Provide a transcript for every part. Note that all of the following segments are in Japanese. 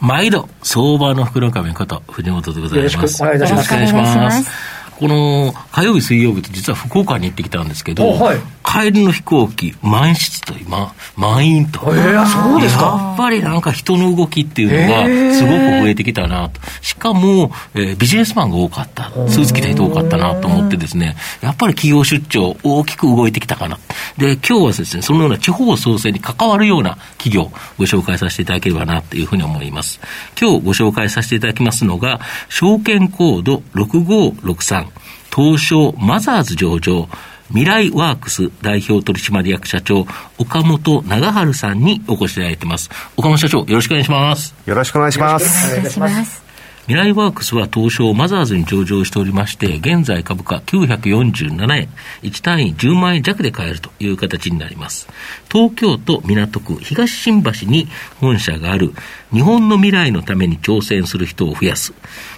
毎度、相場の福の神こと、藤本でございます。よろしくお願いいたします。よろしくお願いします。この火曜日、水曜日と実は福岡に行ってきたんですけど、はい、帰りの飛行機、満室と今、満員と、えー、そうですか？やっぱりなんか人の動きっていうのが、すごく増えてきたなと、しかも、えー、ビジネスマンが多かった、スーツ着た人多かったなと思ってですね、やっぱり企業出張、大きく動いてきたかな。で、今日はですね、そのような地方創生に関わるような企業、ご紹介させていただければなというふうに思います。今日ご紹介させていただきますのが、証券コード6563、東証マザーズ上場、未来ワークス代表取締役社長、岡本長春さんにお越しいただいています。岡本社長、よろしくお願いします。よろしくお願いします。お願いします。未来ワークスは東証マザーズに上場しておりまして、現在株価947円、1単位10万円弱で買えるという形になります。東京都港区東新橋に本社がある日本の未来のために挑戦する人を増やす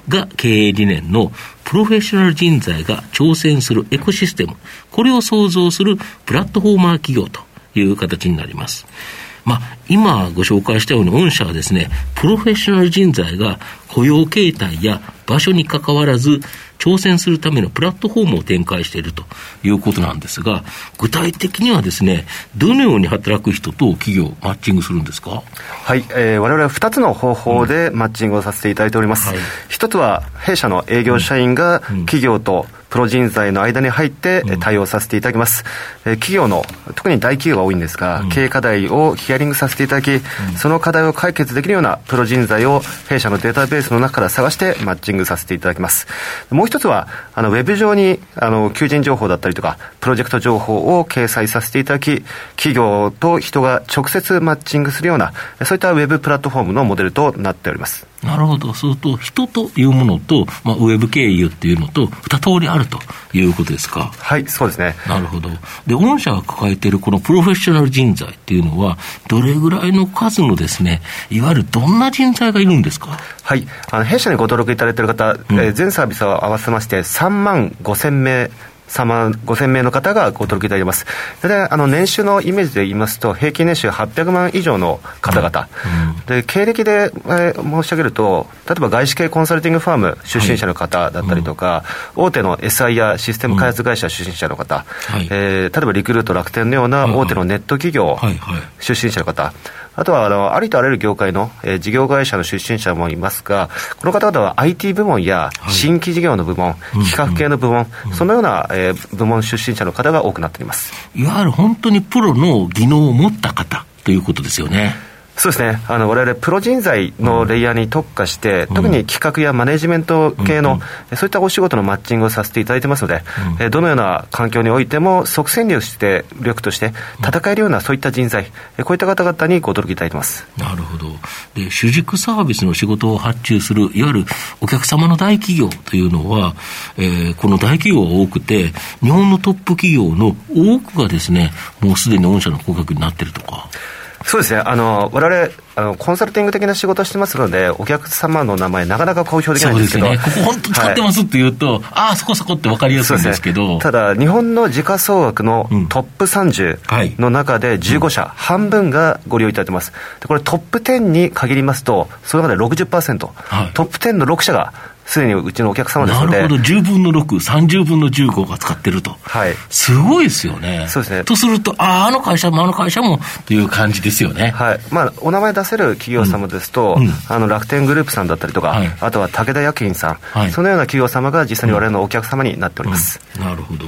が経営理念のプロフェッショナル人材が挑戦するエコシステム、これを創造するプラットフォーマー企業という形になります。まあ、今ご紹介したように、御社はですね、プロフェッショナル人材が雇用形態や場所にかかわらず、挑戦するためのプラットフォームを展開しているということなんですが、具体的にはですね、どのように働く人と企業、マッチングするんですか？はい、えー、我々は2つの方法でマッチングをさせていただいております。うんはい、1つは、弊社の営業社員が企業と、うんプロ人材の間に入って対応させていただきます。うん、企業の、特に大企業が多いんですが、うん、経営課題をヒアリングさせていただき、うん、その課題を解決できるようなプロ人材を弊社のデータベースの中から探してマッチングさせていただきます。もう一つは、あの、ウェブ上に、あの、求人情報だったりとか、プロジェクト情報を掲載させていただき、企業と人が直接マッチングするような、そういったウェブプラットフォームのモデルとなっております。なるほど、そうすると、人というものと、まあ、ウェブ経由っていうのと、二通りあるということですか？はい、そうですね。なるほど。で、御社が抱えているこのプロフェッショナル人材っていうのは、どれぐらいの数のですね、いわゆるどんな人材がいるんですか？はい、あの弊社にご登録いただいている方、うん、えー、全サービスを合わせまして、3万5千名3万5000名の方がご登録いただいてます。で、あの、年収のイメージで言いますと、平均年収800万以上の方々。うん、で、経歴で、えー、申し上げると、例えば外資系コンサルティングファーム出身者の方だったりとか、はい。うん、大手の SI やシステム開発会社出身者の方、うん。はい、えー、例えばリクルート楽天のような大手のネット企業出身者の方、はいはいあとはあのありとあらゆる業界の、えー、事業会社の出身者もいますが、この方々は IT 部門や新規事業の部門、はい、企画系の部門、うんうん、そのような、えー、部門出身者の方が多くなっています。いわゆる本当にプロの技能を持った方ということですよね。そうですね、あの我々プロ人材のレイヤーに特化して、うん、特に企画やマネジメント系の、うん、そういったお仕事のマッチングをさせていただいてますので、うん、どのような環境においても、即戦力して力として戦えるようなそういった人材、こういった方々にご登録いただいてます。なるほど。で、主軸サービスの仕事を発注する、いわゆるお客様の大企業というのは、えー、この大企業が多くて、日本のトップ企業の多くがですね、もうすでに御社の顧客になっているとか。そうですね、あの我々あのコンサルティング的な仕事をしてますので、お客様の名前、なかなか公表できないんですけど、ね、ここ本当使ってますって言うと、はい、ああ、そこそこって分かりやすいんですけど、ね、ただ、日本の時価総額のトップ30の中で15社、半分がご利用いただいてます、でこれ、トップ10に限りますと、その中で60%、はい、トップ10の6社がすでにうちのお客様ですので。なるほど、10分の6、30分の15が使ってると。はい。すごいですよね。そうですね。とすると、ああ、あの会社もあの会社もという感じですよね。はい。まあ、お名前出せる企業様ですと、うんうん、あの、楽天グループさんだったりとか、はい、あとは武田薬品さん、はい、そのような企業様が実際に我々のお客様になっております。うん、なるほど。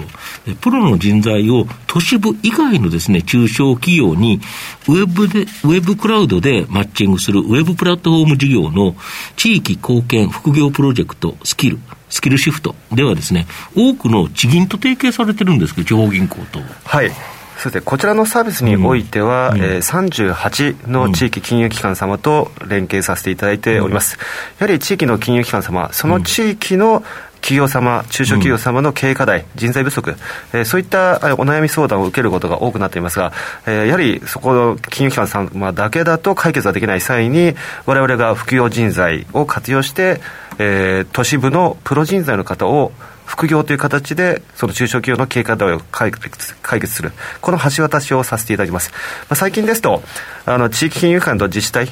プロの人材を都市部以外のですね、中小企業に、ウェブで、ウェブクラウドでマッチングするウェブプラットフォーム事業の地域貢献副業プロジェクトスキル、スキルシフトではですね、多くの地銀と提携されてるんですけど、地方銀行と。はい。そうですね、こちらのサービスにおいては、うん、えー、38の地域金融機関様と連携させていただいております。やはり地域の金融機関様、その地域の企業様、中小企業様の経営課題、人材不足、えー、そういったお悩み相談を受けることが多くなっていますが、えー、やはりそこの金融機関様だけだと解決はできない際に、われわれが副業人材を活用して、えー、都市部のプロ人材の方を副業という形で、その中小企業の経営課題を解決解決する、この橋渡しをさせていただきます。まあ、最近ですと、あの地域金融機関と自治体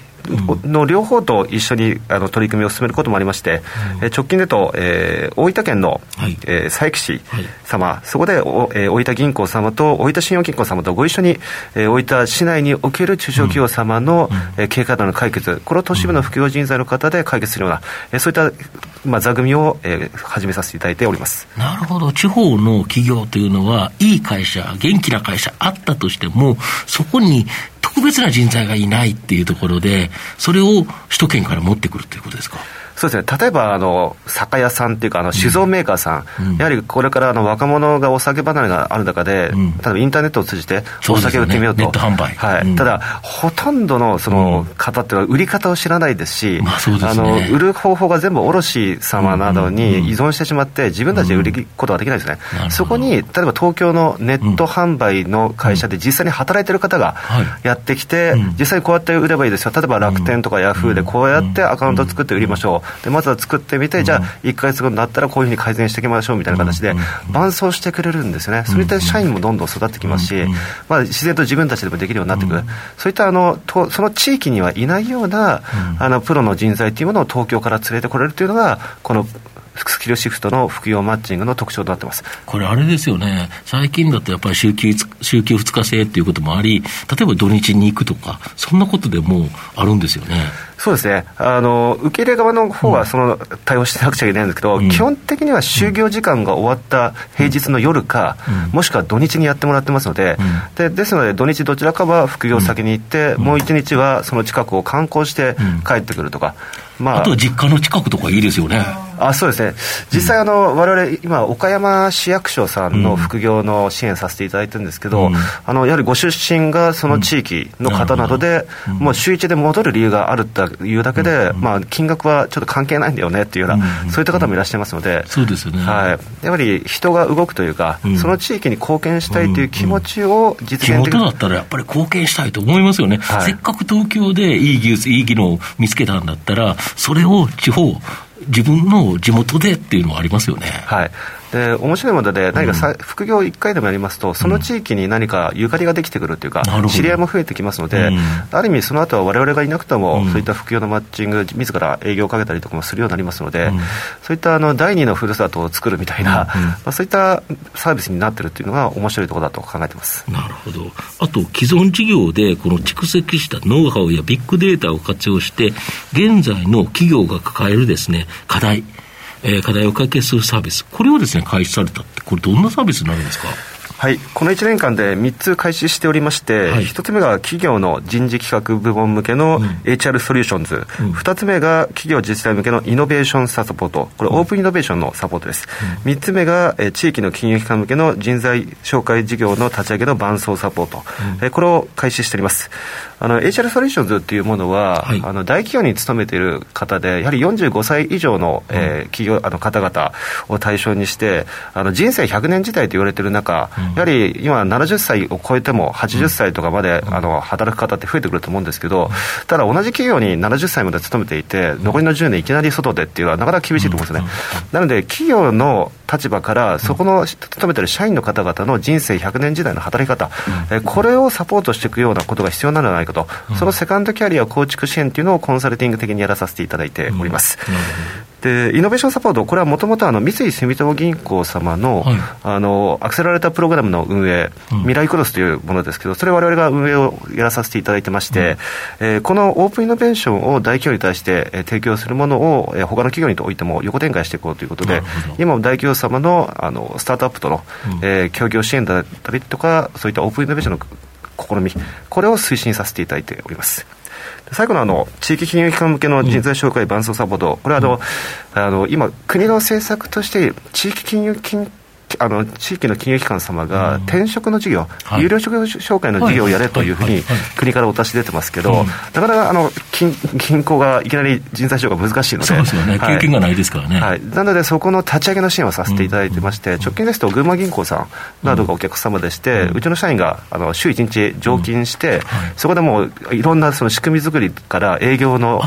の両方と一緒にあの取り組みを進めることもありまして、うん、直近でと、えー、大分県の、はい、えー、佐伯市様、はい、そこでお、えー、大分銀行様と大分信用金庫様とご一緒に、えー、大分市内における中小企業様の、うん、えー、経営課題の解決、これを都市部の副業人材の方で解決するような、えー、そういった、まあ、座組を、えー、始めさせていただいております。なるほど、地方の企業というのは、いい会社、元気な会社あったとしても、そこに特別な人材がいないっていうところで、それを首都圏から持ってくるということですか？そうですね、例えばあの酒屋さんっていうか、あの酒造メーカーさん、うん、やはりこれからあの若者がお酒離れがある中で、うん、例えばインターネットを通じてお酒を売ってみようと、うね、販売、はい、うん、ただ、ほとんどのその方っていうのは、売り方を知らないですし、まあすね、あの売る方法が全部卸様などに依存してしまって、自分たちで売ることができないですね、そこに例えば東京のネット販売の会社で実際に働いてる方がやってきて、実際にこうやって売ればいいですよ、例えば楽天とかヤフーでこうやってアカウント作って売りましょう。でまずは作ってみて、じゃあ1か月後になったらこういうふうに改善していきましょうみたいな形で、伴走してくれるんですね、それで社員もどんどん育ってきますし、まあ、自然と自分たちでもできるようになってくる、そういったあのとその地域にはいないような、あのプロの人材というものを東京から連れてこれるというのが、このスキルシフトの副業マッチングの特徴となってます。これ、あれですよね、最近だとやっぱり週休週休2日制っていうこともあり、例えば土日に行くとか、そんなことでもあるんですよね。そうですね。あの受け入れ側の方はその対応してなくちゃいけないんですけど、うん、基本的には就業時間が終わった平日の夜か、うん、もしくは土日にやってもらってますのでうん、でですので土日どちらかは副業先に行って、もう一日はその近くを観光して帰ってくるとか、まあ、あとは実家の近くとかいいですよね。あそうですね、実際、あのわれ今、岡山市役所さんの副業の支援させていただいてるんですけど、うん、あのやはりご出身がその地域の方などで、うん、もう週1で戻る理由があるというだけで、うん、まあ、金額はちょっと関係ないんだよねっていうような、そういった方もいらっしゃいますので、そうですよね、はい、やはり人が動くというか、その地域に貢献したいという気持ちを実現できる、地元だったらやっぱり貢献したいと思いますよね、はい、せっかく東京でいい技術、いい技能を見つけたんだったら、それを地方、自分の地元でっていうのはありますよね。はいで面白いもので、何かさ、うん、副業1回でもやりますと、その地域に何かゆかりができてくるというか、うん、知り合いも増えてきますので、うん、ある意味、その後はわれわれがいなくても、そういった副業のマッチング、自ら営業をかけたりとかもするようになりますので、そういったあの第二のふるさとを作るみたいな、まあ、そういったサービスになってるっていうのが、面白いところだと考えてます。なるほど、あと、既存事業で、この蓄積したノウハウやビッグデータを活用して、現在の企業が抱えるですね課題、えー、課題を解決するサービス、これをですね、開始されたって、これどんなサービスになるんですか？はい、この1年間で3つ開始しておりまして、はい、1つ目が企業の人事企画部門向けの HR ソリューションズ、うん、2つ目が企業自治体向けのイノベーションサポート、これ、オープンイノベーションのサポートです、うん、3つ目が、え地域の金融機関向けの人材紹介事業の立ち上げの伴走サポート、うん、えこれを開始しております。あの HR ソリューションズっていうものは、はい、あの大企業に勤めている方で、やはり45歳以上の、えー、企業あの方々を対象にして、あの人生100年時代と言われている中、やはり今、70歳を超えても80歳とかまで、あの働く方って増えてくると思うんですけど、ただ同じ企業に70歳まで勤めていて、残りの10年いきなり外でっていうのはなかなか厳しいと思うんですね。なので、企業の立場から、そこの勤めてる社員の方々の人生100年時代の働き方、うん、これをサポートしていくようなことが必要なんじゃないかと、うん、そのセカンドキャリア構築支援っていうのをコンサルティング的にやらさせていただいております。うんでイノベーションサポート、これはもともと三井住友銀行様のはい、あのアクセラレータープログラムの運営、うん、未来クロスというものですけど、それをわれわれが運営をやらさせていただいてまして、うん、えー、このオープンイノベーションを大企業に対して、えー、提供するものを、えー、他の企業においても横展開していこうということで、今、大企業様のあのスタートアップとの、うん、えー、協業支援だったりとか、そういったオープンイノベーションの試み、これを推進させていただいております。最後のあの地域金融機関向けの人材紹介伴走サポート、これはあの、あの今、国の政策として、地域金融金あの地域の金融機関様が転職の事業、有料職業紹介の事業をやれというふうに国からお達し出てますけど、なかなかあの銀銀行がいきなり人材紹介難しいので、そうですよね、経験がないですからね、はい。なので、そこの立ち上げの支援をさせていただいてまして、直近ですと、群馬銀行さんなどがお客様でして、うちの社員があの週1日常勤して、そこでもういろんなその仕組み作りから営業の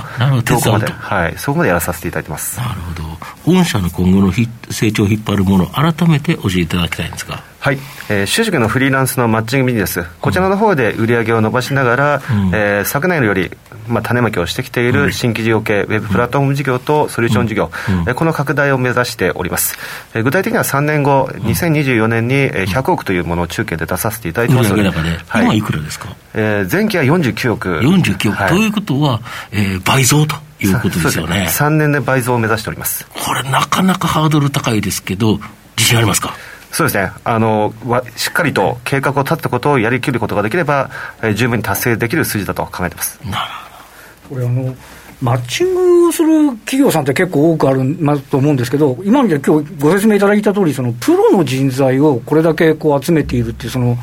強化まで、はい、そこまでやらさせていただいてます。なるほど。御社の今後の成長を引っ張るもの、改めて教えていただきたいんですが。はい、えー、主塾のフリーランスのマッチングビジネス、こちらの方で売り上げを伸ばしながら、うん、えー、昨年より、まあ、種まきをしてきている新規事業系、ウェブプラットフォーム事業とソリューション事業、うんうん、この拡大を目指しております。えー、具体的には3年後、2024年に100億というものを中継で出させていただいてますので、はい、今いくらですか、えー、前期は49億。49億、はい、ということは、えー、倍増と。いうことですよね。3年で倍増を目指しております。これなかなかハードル高いですけど、自信ありますか？そうですねあのしっかりと計画を立てたことをやりきることができれば、えー、十分に達成できる数字だと考えてます。なるほどこれあのマッチングする企業さんって結構多くあると思うんですけど、今まで今日ご説明いただいた通り、そのプロの人材をこれだけこう集めているっていう、その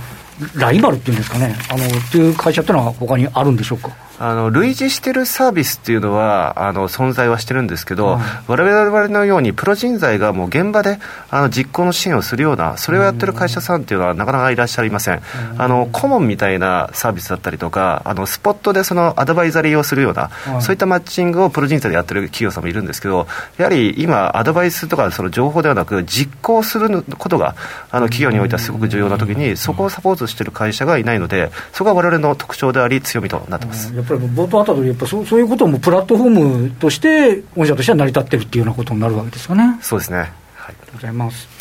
ライバルっていうんですかね、あのっていう会社っていうのは、他にあるんでしょうか？あの類似してるサービスっていうのはあの存在はしてるんですけど、われわれのようにプロ人材がもう現場であの実行の支援をするようなそれをやってる会社さんっていうのはなかなかいらっしゃいません、あの顧問みたいなサービスだったりとかあのスポットでそのアドバイザリーをするような、そういったマッチングをプロ人材でやってる企業さんもいるんですけどやはり今アドバイスとかその情報ではなく実行することがあの企業においてはすごく重要な時にそこをサポートしている会社がいないのでそこが我々の特徴であり強みとなってます。ぱり冒頭あったやっぱそうそういうこともプラットフォームとして、御社としては成り立ってるっていうようなことになるわけですかね。そうですね。はい、ありがとうございます。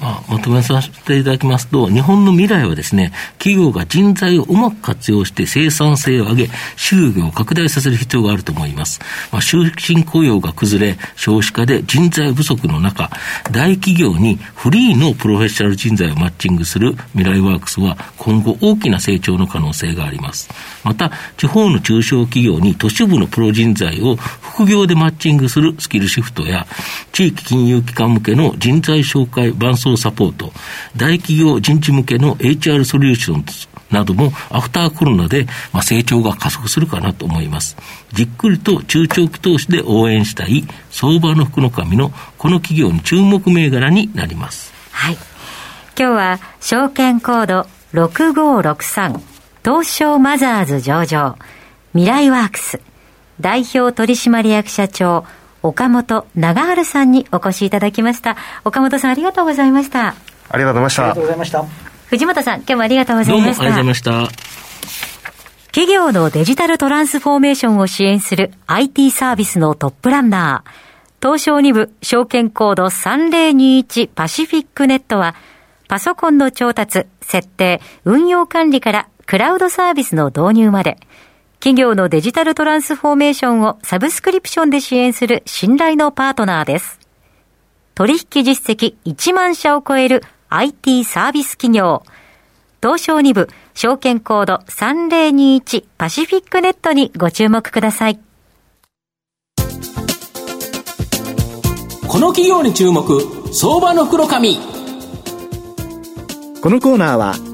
まあ、まとめさせていただきますと、日本の未来はですね、企業が人材をうまく活用して生産性を上げ、収益を拡大させる必要があると思います。まあ、終身雇用が崩れ、少子化で人材不足の中、大企業にフリーのプロフェッショナル人材をマッチングする未来ワークスは今後大きな成長の可能性があります。また、地方の中小企業に都市部のプロ人材を副業でマッチングするスキルシフトや、地域金融機関向けの人材紹介伴走サポート、大企業人事向けの HR ソリューションなどもアフターコロナで、ま、成長が加速するかなと思います。じっくりと中長期投資で応援したい相場の福の神のこの企業に注目銘柄になります。はい。今日は証券コード6563東証マザーズ上場未来ワークス代表取締役社長岡本長春さんにお越しいただきました。岡本さんありがとうございました。ありがとうございました。ありがとうございました。藤本さん、今日もありがとうございました。どうもありがとうございました。企業のデジタルトランスフォーメーションを支援する IT サービスのトップランナー、東証2部証券コード3021パシフィックネットは、パソコンの調達、設定、運用管理からクラウドサービスの導入まで、企業のデジタルトランスフォーメーションをサブスクリプションで支援する信頼のパートナーです。取引実績1万社を超える IT サービス企業。東証2部証券コード3021パシフィックネットにご注目ください。この企業に注目、相場の袋紙。このコーナーは